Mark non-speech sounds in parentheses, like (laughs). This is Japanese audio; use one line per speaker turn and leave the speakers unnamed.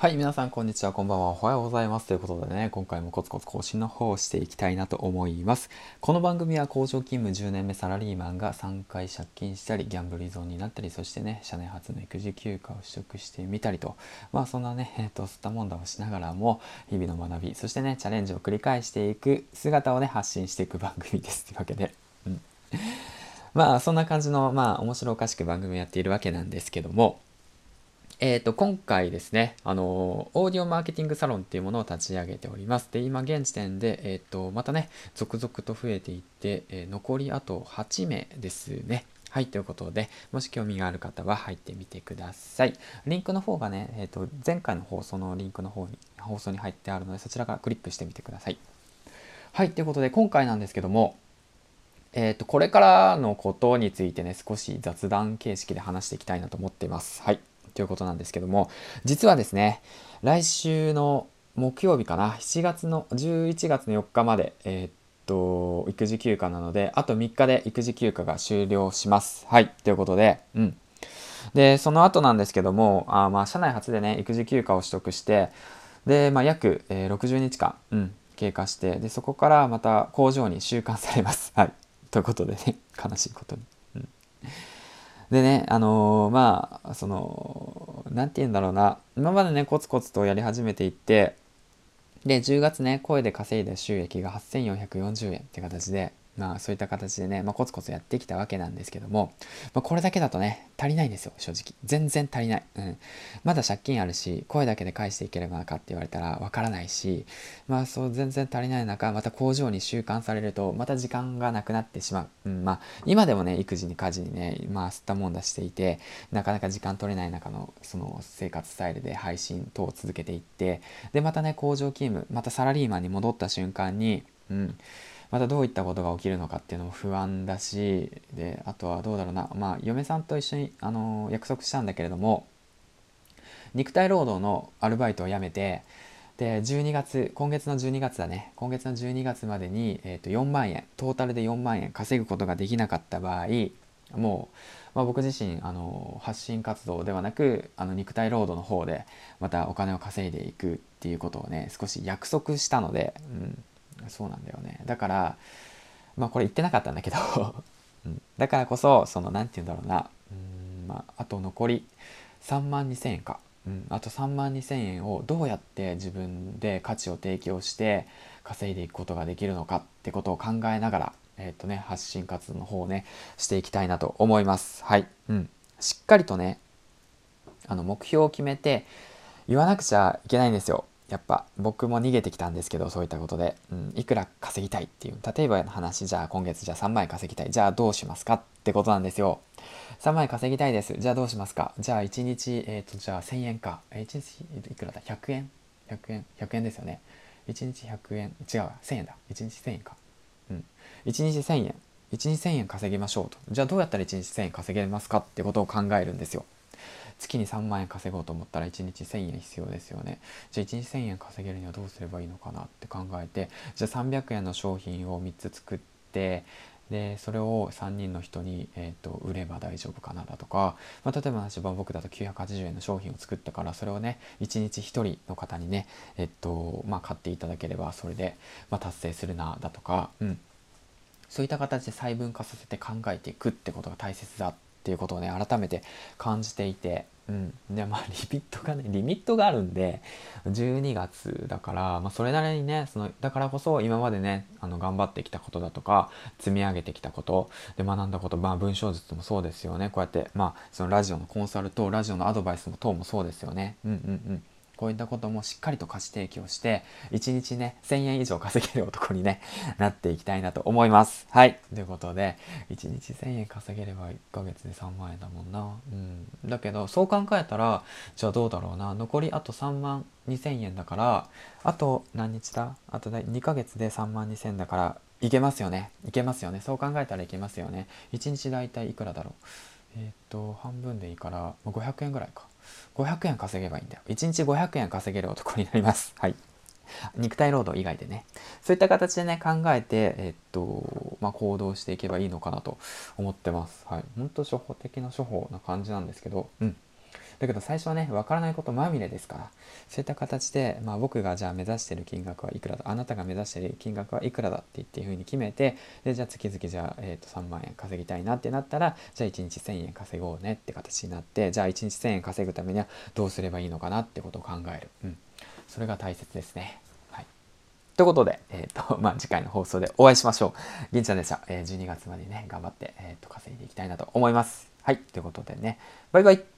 はい、皆さんこんにちは、こんばんは、おはようございます。ということでね、今回もコツコツ更新の方をしていきたいなと思います。この番組は工場勤務10年目サラリーマンが3回借金したり、ギャンブル依存になったり、そしてね、社内初の育児休暇を取得してみたりと、まあそんなね、えっ、と、吸ったもんだをしながらも、日々の学び、そしてね、チャレンジを繰り返していく姿をね、発信していく番組です。というわけで、うん。まあそんな感じの、まあ面白おかしく番組やっているわけなんですけども、えーと、今回ですね、あのオーディオマーケティングサロンっていうものを立ち上げております。で、今現時点で、えーと、またね、続々と増えていって、えー、残りあと8名ですね。はい、ということで、もし興味がある方は入ってみてください。リンクの方がね、えーと、前回の放送のリンクの方に、放送に入ってあるので、そちらからクリックしてみてください。はい、ということで、今回なんですけども、えーと、これからのことについてね、少し雑談形式で話していきたいなと思っています。はい。ということなんですけども、実はですね、来週の木曜日かな、7月の、11月の4日まで、えー、っと、育児休暇なので、あと3日で育児休暇が終了します。はい、ということで、うん。で、その後なんですけども、あまあ、社内初でね、育児休暇を取得して、で、まあ、約、えー、60日間、うん、経過して、で、そこからまた工場に収監されます。はい。ということでね、悲しいことに。うんでね、あのー、まあ、その、なんて言うんだろうな、今までね、コツコツとやり始めていって、で、10月ね、声で稼いだ収益が8440円って形で、まあそういった形でね、まあ、コツコツやってきたわけなんですけども、まあ、これだけだとね、足りないんですよ、正直。全然足りない。うん。まだ借金あるし、声だけで返していければなかって言われたらわからないし、まあそう全然足りない中、また工場に収監されると、また時間がなくなってしまう。うん、まあ今でもね、育児に家事にね、まあ吸ったもんだしていて、なかなか時間取れない中のその生活スタイルで配信等を続けていって、で、またね、工場勤務、またサラリーマンに戻った瞬間に、うん、またどういったことが起きるのかっていうのも不安だしであとはどうだろうな。まあ嫁さんと一緒にあの約束したんだけれども肉体労働のアルバイトを辞めてで12月今月の12月だね。今月の12月までに、えー、と4万円トータルで4万円稼ぐことができなかった場合もう、まあ、僕自身あの発信活動ではなくあの肉体労働の方でまたお金を稼いでいくっていうことをね少し約束したので、うん、そうなんだよね。だからまあこれ言ってなかったんだけど (laughs) うん、だからこそその何て言うんだろうな。うん、まあ、あと残り3万2,000円か、うん、あと3万2,000円をどうやって自分で価値を提供して稼いでいくことができるのかってことを考えながらえっ、ー、とね発信活動の方をねしていきたいなと思います。はい、うん、しっかりとねあの目標を決めて言わなくちゃいけないんですよ。やっぱ僕も逃げてきたんですけどそういったことで、うん、いくら稼ぎたいっていう。例えばの話じゃあ今月じゃあ3万円稼ぎたい。じゃあどうしますか？ってことなんですよ。3万円稼ぎたいです。じゃあどうしますか？じゃあ1日えっ、ー、とじゃあ1000円か。1日いくらだ？100円？100円？100円ですよね。1日100円。違うわ。1000円だ。1日1000円か。うん。1日1000円。1日1000円稼ぎましょうと。じゃあどうやったら1日1000円稼げますか？ってことを考えるんですよ。月に3万円稼ごうと思ったら1日1000円必要ですよね。じゃあ1日1000円稼げるにはどうすればいいのかなって考えてじゃあ300円の商品を3つ作ってでそれを3人の人に、えーと、売れば大丈夫かなだとか、まあ、例えば私僕だと980円の商品を作ったからそれをね1日1人の方にね、えっとまあ、買っていただければそれで、まあ、達成するなだとか、うん、そういった形で細分化させて考えていくってことが大切だっていうことをね改めて感じていて、うん、でまあ (laughs) リミットがねリミットがあるんで12月だから、まあ、それなりにねそのだからこそ今までねあの頑張ってきたことだとか積み上げてきたことで学んだことまあ文章術もそうですよね。こうやってまあそのラジオのコンサルとラジオのアドバイスも等もそうですよね。うんうんうん。こういったこともしっかりと価値提供して、1日ね、1000円以上稼げる男にね、なっていきたいなと思います。はい。ということで、1日1000円稼げれば1ヶ月で3万円だもんな。うん。だけど、そう考えたら、じゃあどうだろうな。残りあと3万2000円だから、あと何日だ？あと2ヶ月で3万2000円だから、いけますよね。いけますよね。そう考えたらいけますよね。1日だいたいいくらだろう？えっ、と、半分でいいから、500円ぐらいか。500円稼げばいいんだよ。1日500円稼げる男になります。(laughs) はい。肉体労働以外でね。そういった形でね、考えて、えっと、まあ、行動していけばいいのかなと思ってます。はい。ほんと初歩的な処方な感じなんですけど、うん。だけど最初はね分からないことまみれですからそういった形で、まあ、僕がじゃあ目指してる金額はいくらだあなたが目指してる金額はいくらだって言っていうふうに決めてでじゃあ月々じゃあ、えー、と3万円稼ぎたいなってなったらじゃあ1日1000円稼ごうねって形になってじゃあ1日1000円稼ぐためにはどうすればいいのかなってことを考える、うん、それが大切ですね。はい、ということで、えーと (laughs) まあ、次回の放送でお会いしましょう。銀ちゃんでした。えー、12月までね、頑張って、えーと稼いでいきたいなと思います。はい、ということでね、バイバイ。